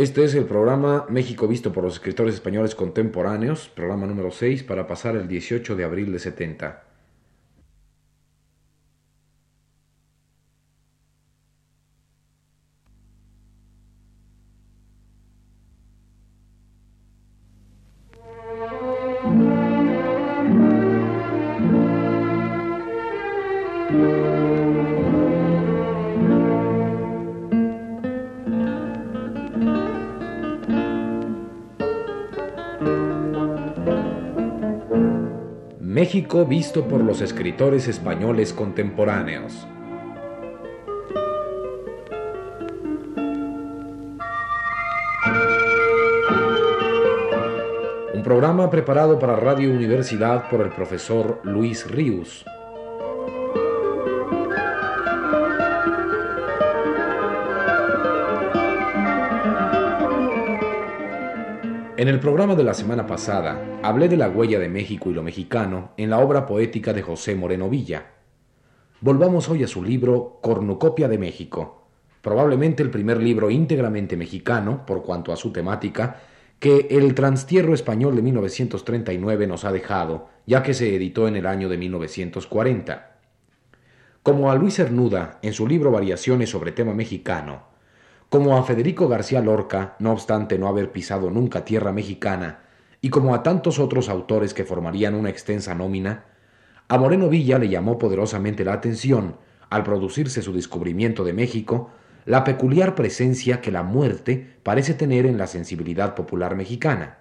Este es el programa México visto por los escritores españoles contemporáneos, programa número 6 para pasar el 18 de abril de 70. México visto por los escritores españoles contemporáneos. Un programa preparado para Radio Universidad por el profesor Luis Ríos. En el programa de la semana pasada hablé de la huella de México y lo mexicano en la obra poética de José Moreno Villa. Volvamos hoy a su libro Cornucopia de México, probablemente el primer libro íntegramente mexicano, por cuanto a su temática, que el transtierro español de 1939 nos ha dejado, ya que se editó en el año de 1940. Como a Luis Cernuda, en su libro Variaciones sobre tema mexicano, como a Federico García Lorca, no obstante no haber pisado nunca tierra mexicana, y como a tantos otros autores que formarían una extensa nómina, a Moreno Villa le llamó poderosamente la atención, al producirse su descubrimiento de México, la peculiar presencia que la muerte parece tener en la sensibilidad popular mexicana.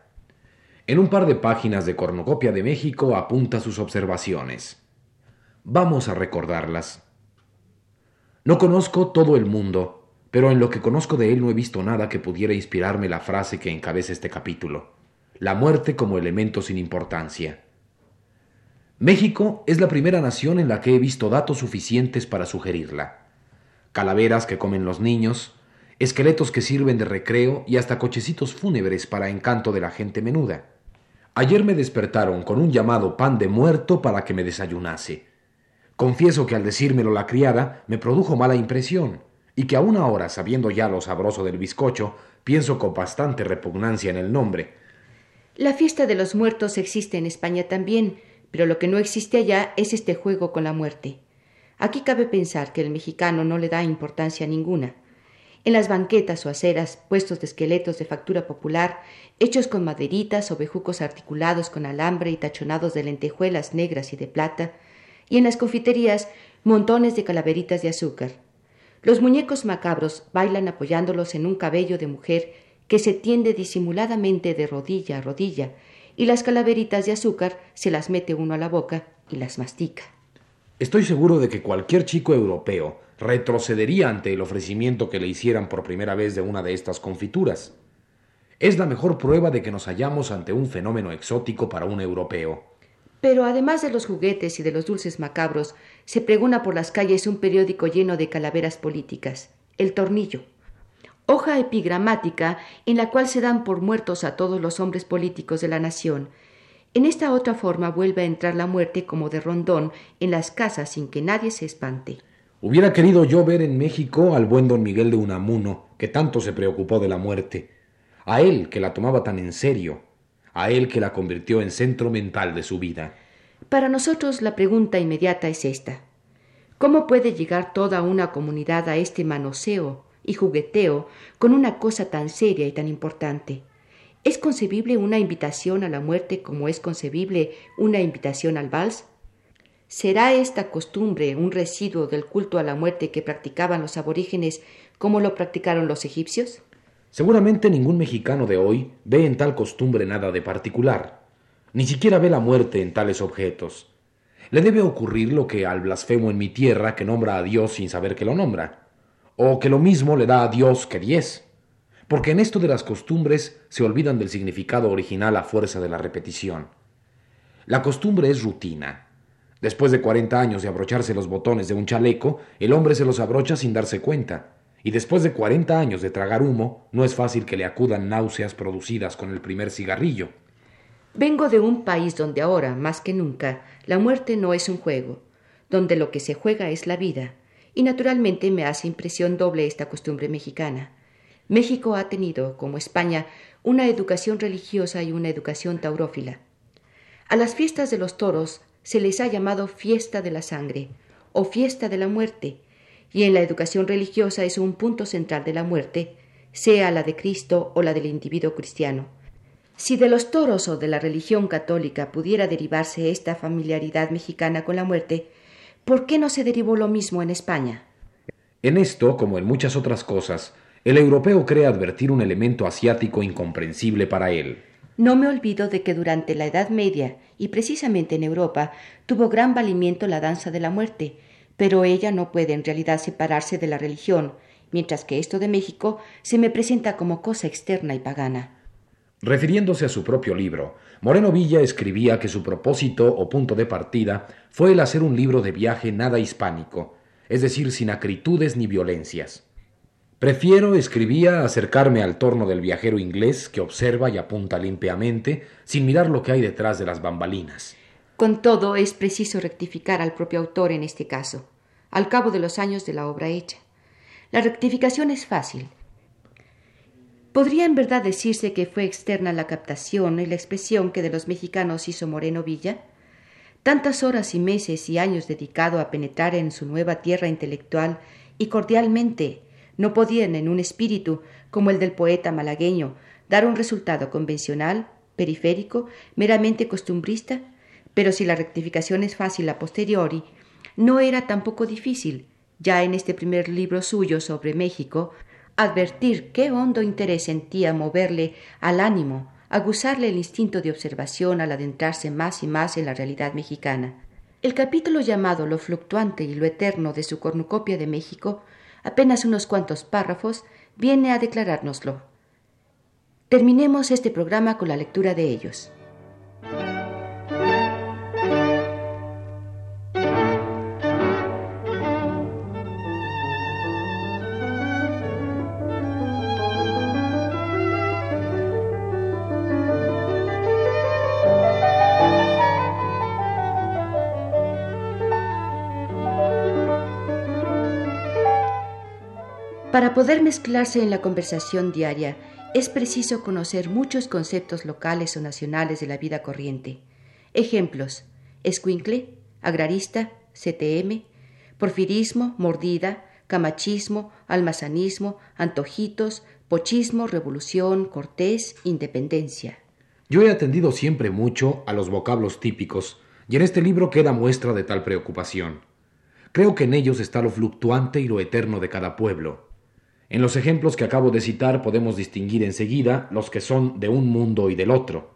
En un par de páginas de Cornucopia de México apunta sus observaciones. Vamos a recordarlas. No conozco todo el mundo, pero en lo que conozco de él no he visto nada que pudiera inspirarme la frase que encabeza este capítulo, la muerte como elemento sin importancia. México es la primera nación en la que he visto datos suficientes para sugerirla. Calaveras que comen los niños, esqueletos que sirven de recreo y hasta cochecitos fúnebres para encanto de la gente menuda. Ayer me despertaron con un llamado pan de muerto para que me desayunase. Confieso que al decírmelo la criada me produjo mala impresión y que aún ahora, sabiendo ya lo sabroso del bizcocho, pienso con bastante repugnancia en el nombre. La fiesta de los muertos existe en España también, pero lo que no existe allá es este juego con la muerte. Aquí cabe pensar que el mexicano no le da importancia ninguna. En las banquetas o aceras, puestos de esqueletos de factura popular, hechos con maderitas o bejucos articulados con alambre y tachonados de lentejuelas negras y de plata, y en las confiterías, montones de calaveritas de azúcar. Los muñecos macabros bailan apoyándolos en un cabello de mujer que se tiende disimuladamente de rodilla a rodilla, y las calaveritas de azúcar se las mete uno a la boca y las mastica. Estoy seguro de que cualquier chico europeo retrocedería ante el ofrecimiento que le hicieran por primera vez de una de estas confituras. Es la mejor prueba de que nos hallamos ante un fenómeno exótico para un europeo. Pero además de los juguetes y de los dulces macabros, se pregona por las calles un periódico lleno de calaveras políticas, El Tornillo, hoja epigramática en la cual se dan por muertos a todos los hombres políticos de la nación. En esta otra forma vuelve a entrar la muerte como de rondón en las casas sin que nadie se espante. Hubiera querido yo ver en México al buen don Miguel de Unamuno, que tanto se preocupó de la muerte, a él que la tomaba tan en serio, a él que la convirtió en centro mental de su vida. Para nosotros la pregunta inmediata es esta. ¿Cómo puede llegar toda una comunidad a este manoseo y jugueteo con una cosa tan seria y tan importante? ¿Es concebible una invitación a la muerte como es concebible una invitación al vals? ¿Será esta costumbre un residuo del culto a la muerte que practicaban los aborígenes como lo practicaron los egipcios? Seguramente ningún mexicano de hoy ve en tal costumbre nada de particular, ni siquiera ve la muerte en tales objetos. Le debe ocurrir lo que al blasfemo en mi tierra que nombra a Dios sin saber que lo nombra, o que lo mismo le da a Dios que diez, porque en esto de las costumbres se olvidan del significado original a fuerza de la repetición. La costumbre es rutina. Después de cuarenta años de abrocharse los botones de un chaleco, el hombre se los abrocha sin darse cuenta y después de cuarenta años de tragar humo, no es fácil que le acudan náuseas producidas con el primer cigarrillo. Vengo de un país donde ahora, más que nunca, la muerte no es un juego, donde lo que se juega es la vida, y naturalmente me hace impresión doble esta costumbre mexicana. México ha tenido, como España, una educación religiosa y una educación taurófila. A las fiestas de los toros se les ha llamado fiesta de la sangre o fiesta de la muerte, y en la educación religiosa es un punto central de la muerte, sea la de Cristo o la del individuo cristiano. Si de los toros o de la religión católica pudiera derivarse esta familiaridad mexicana con la muerte, ¿por qué no se derivó lo mismo en España? En esto, como en muchas otras cosas, el europeo cree advertir un elemento asiático incomprensible para él. No me olvido de que durante la Edad Media, y precisamente en Europa, tuvo gran valimiento la danza de la muerte, pero ella no puede en realidad separarse de la religión, mientras que esto de México se me presenta como cosa externa y pagana. Refiriéndose a su propio libro, Moreno Villa escribía que su propósito o punto de partida fue el hacer un libro de viaje nada hispánico, es decir, sin acritudes ni violencias. Prefiero, escribía, acercarme al torno del viajero inglés que observa y apunta limpiamente, sin mirar lo que hay detrás de las bambalinas. Con todo, es preciso rectificar al propio autor en este caso, al cabo de los años de la obra hecha. La rectificación es fácil. ¿Podría en verdad decirse que fue externa la captación y la expresión que de los mexicanos hizo Moreno Villa? Tantas horas y meses y años dedicado a penetrar en su nueva tierra intelectual y cordialmente no podían en un espíritu como el del poeta malagueño dar un resultado convencional, periférico, meramente costumbrista, pero si la rectificación es fácil a posteriori, no era tampoco difícil, ya en este primer libro suyo sobre México, advertir qué hondo interés sentía moverle al ánimo, aguzarle el instinto de observación al adentrarse más y más en la realidad mexicana. El capítulo llamado Lo fluctuante y lo eterno de su cornucopia de México apenas unos cuantos párrafos, viene a declarárnoslo. Terminemos este programa con la lectura de ellos. Para poder mezclarse en la conversación diaria, es preciso conocer muchos conceptos locales o nacionales de la vida corriente. Ejemplos: escuincle, agrarista, CTM, porfirismo, mordida, camachismo, almazanismo, antojitos, pochismo, revolución, cortés, independencia. Yo he atendido siempre mucho a los vocablos típicos, y en este libro queda muestra de tal preocupación. Creo que en ellos está lo fluctuante y lo eterno de cada pueblo. En los ejemplos que acabo de citar podemos distinguir enseguida los que son de un mundo y del otro.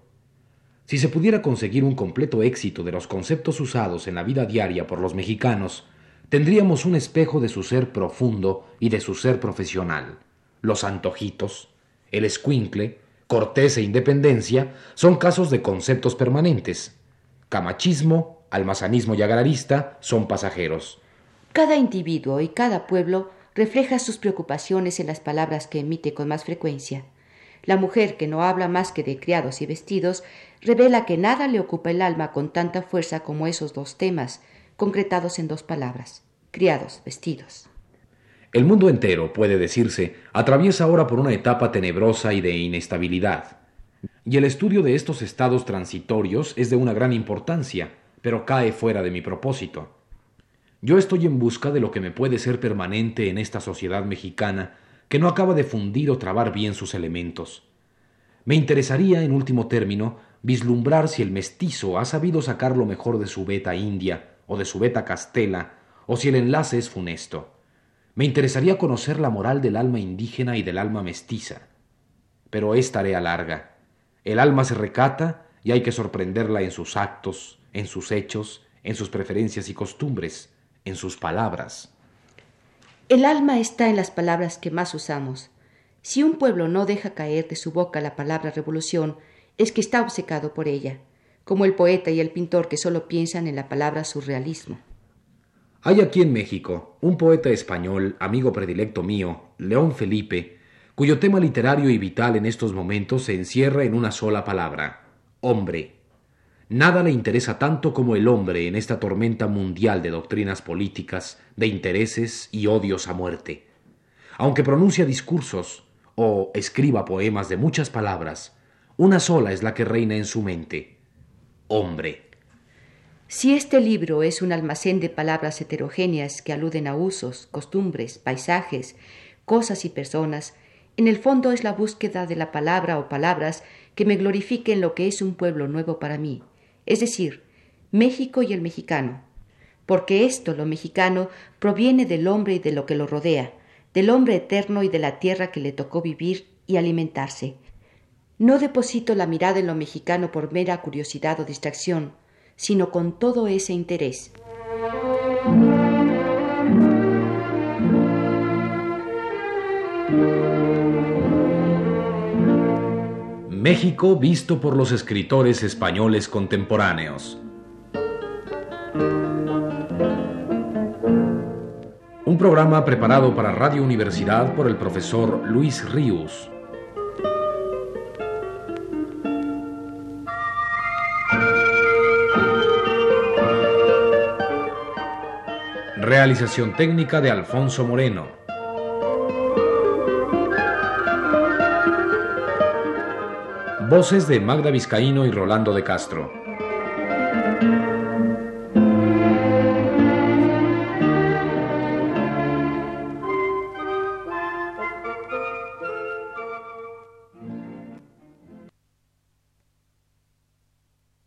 Si se pudiera conseguir un completo éxito de los conceptos usados en la vida diaria por los mexicanos, tendríamos un espejo de su ser profundo y de su ser profesional. Los antojitos, el escuincle, cortés e independencia son casos de conceptos permanentes. Camachismo, almazanismo y agrarista son pasajeros. Cada individuo y cada pueblo refleja sus preocupaciones en las palabras que emite con más frecuencia. La mujer que no habla más que de criados y vestidos revela que nada le ocupa el alma con tanta fuerza como esos dos temas, concretados en dos palabras criados, vestidos. El mundo entero, puede decirse, atraviesa ahora por una etapa tenebrosa y de inestabilidad. Y el estudio de estos estados transitorios es de una gran importancia, pero cae fuera de mi propósito. Yo estoy en busca de lo que me puede ser permanente en esta sociedad mexicana que no acaba de fundir o trabar bien sus elementos. Me interesaría, en último término, vislumbrar si el mestizo ha sabido sacar lo mejor de su beta india o de su beta castela, o si el enlace es funesto. Me interesaría conocer la moral del alma indígena y del alma mestiza. Pero es tarea larga. El alma se recata y hay que sorprenderla en sus actos, en sus hechos, en sus preferencias y costumbres en sus palabras. El alma está en las palabras que más usamos. Si un pueblo no deja caer de su boca la palabra revolución, es que está obcecado por ella, como el poeta y el pintor que solo piensan en la palabra surrealismo. Hay aquí en México un poeta español, amigo predilecto mío, León Felipe, cuyo tema literario y vital en estos momentos se encierra en una sola palabra, hombre. Nada le interesa tanto como el hombre en esta tormenta mundial de doctrinas políticas, de intereses y odios a muerte. Aunque pronuncia discursos, o escriba poemas de muchas palabras, una sola es la que reina en su mente. Hombre. Si este libro es un almacén de palabras heterogéneas que aluden a usos, costumbres, paisajes, cosas y personas, en el fondo es la búsqueda de la palabra o palabras que me glorifiquen lo que es un pueblo nuevo para mí, es decir, México y el mexicano, porque esto, lo mexicano, proviene del hombre y de lo que lo rodea, del hombre eterno y de la tierra que le tocó vivir y alimentarse. No deposito la mirada en lo mexicano por mera curiosidad o distracción, sino con todo ese interés. México visto por los escritores españoles contemporáneos. Un programa preparado para Radio Universidad por el profesor Luis Ríos. Realización técnica de Alfonso Moreno. Voces de Magda Vizcaíno y Rolando de Castro.